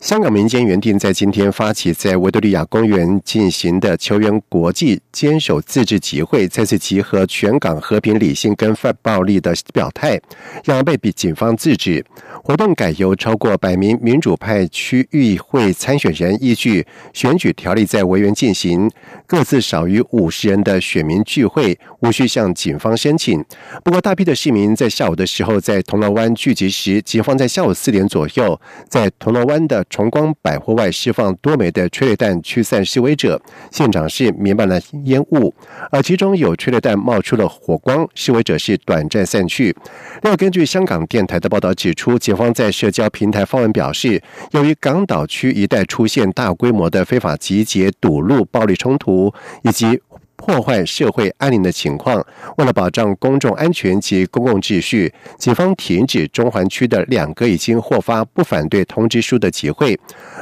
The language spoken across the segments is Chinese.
香港民间原定在今天发起在维多利亚公园进行的球员国际坚守自治集会，再次集合全港和平、理性跟反暴力的表态，让被比警方制止。活动改由超过百名民主派区域会参选人依据选举条例在维园进行，各自少于五十人的选民聚会无需向警方申请。不过，大批的市民在下午的时候在铜锣湾聚集时，警方在下午四点左右在铜锣湾的 崇光百货外释放多枚的催泪弹驱散示威者，现场是弥漫了烟雾，而其中有催泪弹冒出了火光，示威者是短暂散去。另外，根据香港电台的报道指出，警方在社交平台发文表示，由于港岛区一带出现大规模的非法集结、堵路、暴力冲突以及。破坏社会安宁的情况，为了保障公众安全及公共秩序，警方停止中环区的两个已经获发不反对通知书的集会。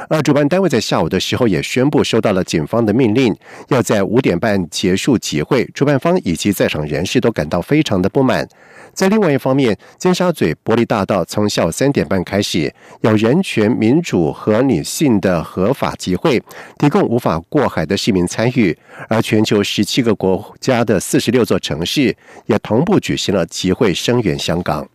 而主办单位在下午的时候也宣布收到了警方的命令，要在五点半结束集会。主办方以及在场人士都感到非常的不满。在另外一方面，尖沙咀玻璃大道从下午三点半开始有人权、民主和女性的合法集会，提供无法过海的市民参与。而全球十七个国家的四十六座城市也同步举行了集会，声援香港。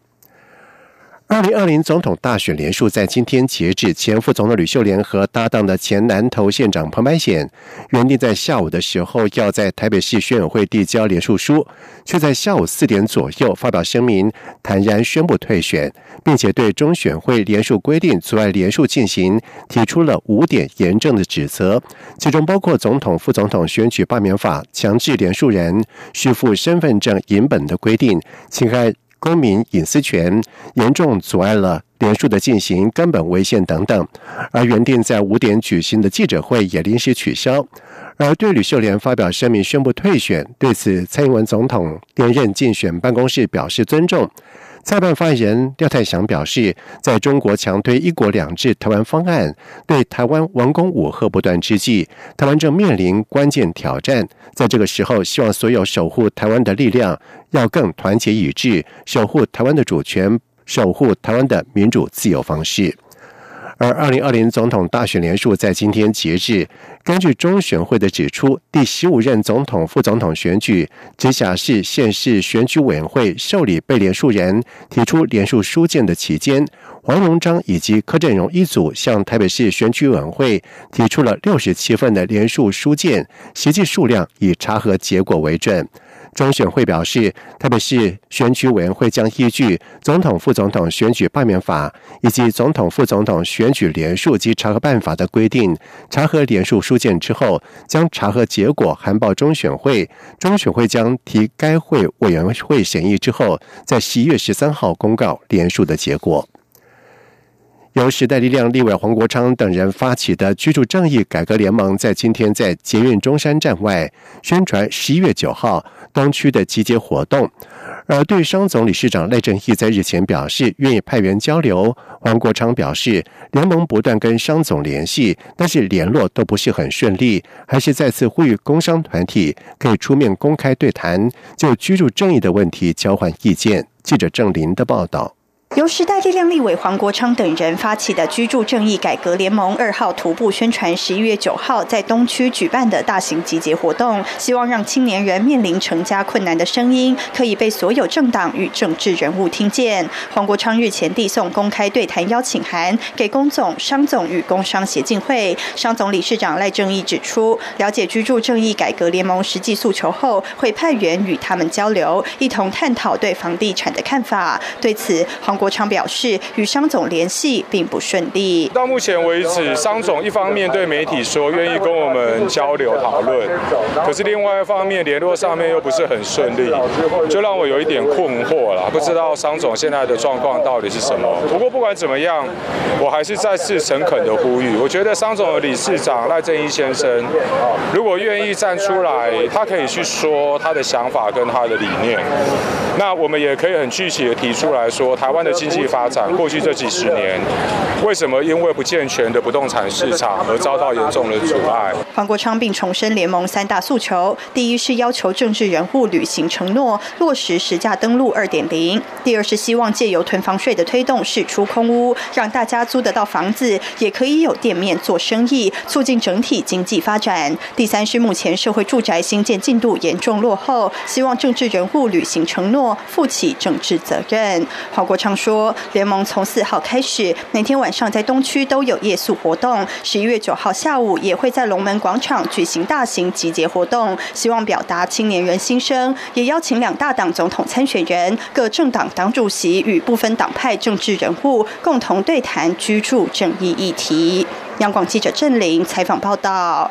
二零二零总统大选连署在今天截止，前副总统吕秀莲和搭档的前南投县长彭白显，原定在下午的时候要在台北市选委会递交连署书，却在下午四点左右发表声明，坦然宣布退选，并且对中选会连署规定阻碍连署进行提出了五点严正的指责，其中包括总统、副总统选举罢免法强制连署人需附身份证影本的规定，侵害。公民隐私权严重阻碍了联署的进行，根本违宪等等。而原定在五点举行的记者会也临时取消。而对吕秀莲发表声明宣布退选，对此蔡英文总统连任竞选办公室表示尊重。蔡办发言人廖泰祥表示，在中国强推“一国两制”台湾方案，对台湾文攻武赫不断之际，台湾正面临关键挑战。在这个时候，希望所有守护台湾的力量要更团结一致，守护台湾的主权，守护台湾的民主自由方式。而二零二零总统大选连数在今天截至。根据中选会的指出，第十五任总统、副总统选举，直辖市、县市选举委员会受理被联署人提出联署书件的期间，黄荣章以及柯振荣一组向台北市选举委员会提出了六十七份的联署书件，实际数量以查核结果为准。中选会表示，台北市选举委员会将依据《总统、副总统选举罢免法》以及《总统、副总统选举联署及查核办法》的规定，查核联署书件之后，将查核结果函报中选会，中选会将提该会委员会审议之后，在十一月十三号公告联署的结果。由时代力量立委黄国昌等人发起的居住正义改革联盟，在今天在捷运中山站外宣传十一月九号东区的集结活动。而对商总理事长赖正义在日前表示愿意派员交流，黄国昌表示联盟不断跟商总联系，但是联络都不是很顺利，还是再次呼吁工商团体可以出面公开对谈，就居住正义的问题交换意见。记者郑林的报道。由时代力量立委黄国昌等人发起的居住正义改革联盟二号徒步宣传，十一月九号在东区举办的大型集结活动，希望让青年人面临成家困难的声音，可以被所有政党与政治人物听见。黄国昌日前递送公开对谈邀请函给工总、商总与工商协进会，商总理事长赖正义指出，了解居住正义改革联盟实际诉求后，会派员与他们交流，一同探讨对房地产的看法。对此，黄国国昌表示，与商总联系并不顺利。到目前为止，商总一方面对媒体说愿意跟我们交流讨论，可是另外一方面联络上面又不是很顺利，就让我有一点困惑了，不知道商总现在的状况到底是什么。不过不管怎么样，我还是再次诚恳的呼吁，我觉得商总的理事长赖正一先生，如果愿意站出来，他可以去说他的想法跟他的理念。那我们也可以很具体的提出来说，台湾的经济发展过去这几十年，为什么因为不健全的不动产市场而遭到严重的阻碍？黄国昌并重申联盟三大诉求：第一是要求政治人物履行承诺，落实实价登录二点零；第二是希望借由囤房税的推动，释出空屋，让大家租得到房子，也可以有店面做生意，促进整体经济发展；第三是目前社会住宅新建进度严重落后，希望政治人物履行承诺，负起政治责任。黄国昌说，联盟从四号开始，每天晚上在东区都有夜宿活动，十一月九号下午也会在龙门广场举行大型集结活动，希望表达青年人心声，也邀请两大党总统参选人、各政党党主席与部分党派政治人物共同对谈居住正义议题。央广记者郑玲采访报道。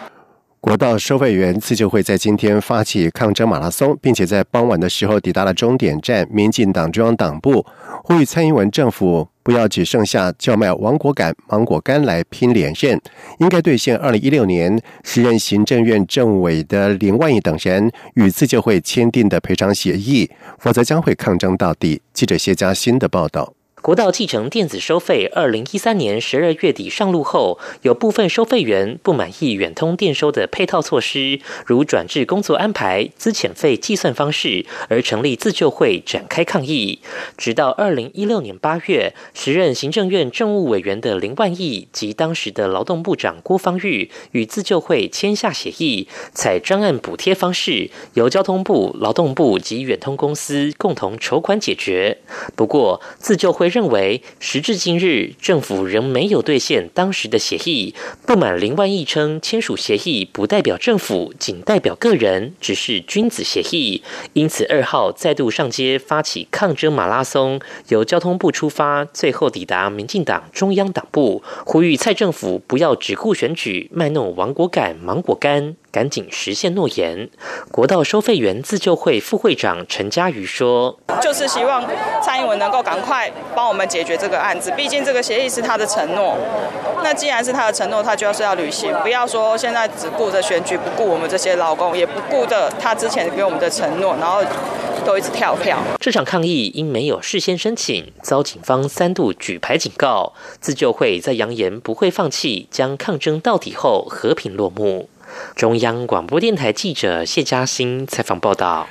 国道收费员自救会在今天发起抗争马拉松，并且在傍晚的时候抵达了终点站——民进党中央党部，呼吁蔡英文政府不要只剩下叫卖芒果干、芒果干来拼连任，应该兑现二零一六年时任行政院政委的林万亿等人与自救会签订的赔偿协议，否则将会抗争到底。记者谢佳欣的报道。国道继承电子收费，二零一三年十二月底上路后，有部分收费员不满意远通电收的配套措施，如转至工作安排、资遣费计算方式，而成立自救会展开抗议。直到二零一六年八月，时任行政院政务委员的林万亿及当时的劳动部长郭方玉与自救会签下协议，采专案补贴方式，由交通部、劳动部及远通公司共同筹款解决。不过，自救会。认为时至今日，政府仍没有兑现当时的协议。不满林万亿称签署协议不代表政府，仅代表个人，只是君子协议。因此二号再度上街发起抗争马拉松，由交通部出发，最后抵达民进党中央党部，呼吁蔡政府不要只顾选举，卖弄亡国感、芒果干。赶紧实现诺言。国道收费员自救会副会长陈嘉瑜说：“就是希望蔡英文能够赶快帮我们解决这个案子，毕竟这个协议是他的承诺。那既然是他的承诺，他就是要履行，不要说现在只顾着选举，不顾我们这些劳工，也不顾着他之前给我们的承诺，然后都一直跳票。”这场抗议因没有事先申请，遭警方三度举牌警告。自救会在扬言不会放弃，将抗争到底后和平落幕。中央广播电台记者谢嘉欣采访报道：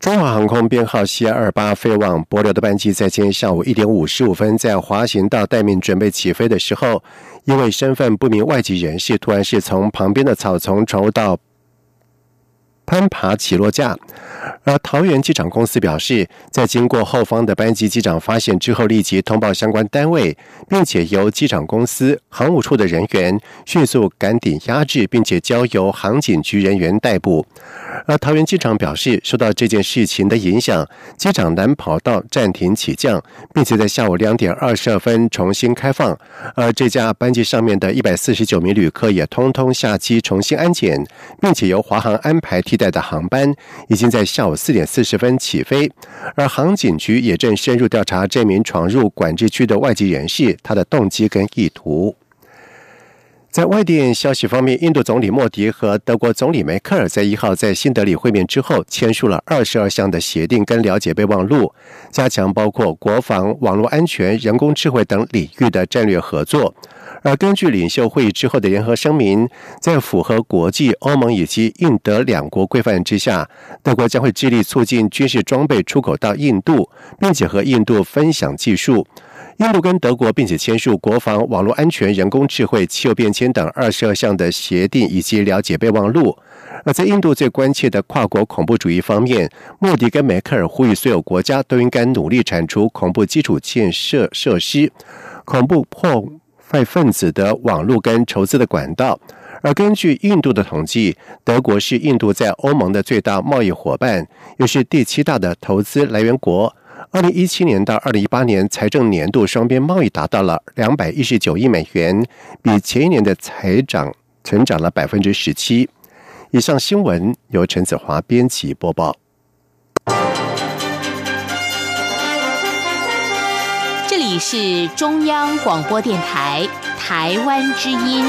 中华航空编号 C 二八飞往博流的班机，在今天下午一点五十五分，在滑行道待命准备起飞的时候，因为身份不明外籍人士突然是从旁边的草丛闯入到。攀爬起落架，而桃园机场公司表示，在经过后方的班机机长发现之后，立即通报相关单位，并且由机场公司航务处的人员迅速赶抵压制，并且交由航警局人员逮捕。而桃园机场表示，受到这件事情的影响，机场南跑道暂停起降，并且在下午两点二十二分重新开放。而这架班机上面的一百四十九名旅客也通通下机重新安检，并且由华航安排替代的航班，已经在下午四点四十分起飞。而航警局也正深入调查这名闯入管制区的外籍人士他的动机跟意图。在外电消息方面，印度总理莫迪和德国总理梅克尔在一号在新德里会面之后，签署了二十二项的协定跟了解备忘录，加强包括国防、网络安全、人工智慧等领域的战略合作。而根据领袖会议之后的联合声明，在符合国际、欧盟以及印德两国规范之下，德国将会致力促进军事装备出口到印度，并且和印度分享技术。印度跟德国并且签署国防、网络安全、人工智慧、气候变迁等二十二项的协定以及了解备忘录。而在印度最关切的跨国恐怖主义方面，莫迪跟梅克尔呼吁所有国家都应该努力铲除恐怖基础建设设施、恐怖破坏分子的网络跟筹资的管道。而根据印度的统计，德国是印度在欧盟的最大贸易伙伴，又是第七大的投资来源国。二零一七年到二零一八年财政年度双边贸易达到了两百一十九亿美元，比前一年的财长成长了百分之十七。以上新闻由陈子华编辑播报。里是中央广播电台台湾之音。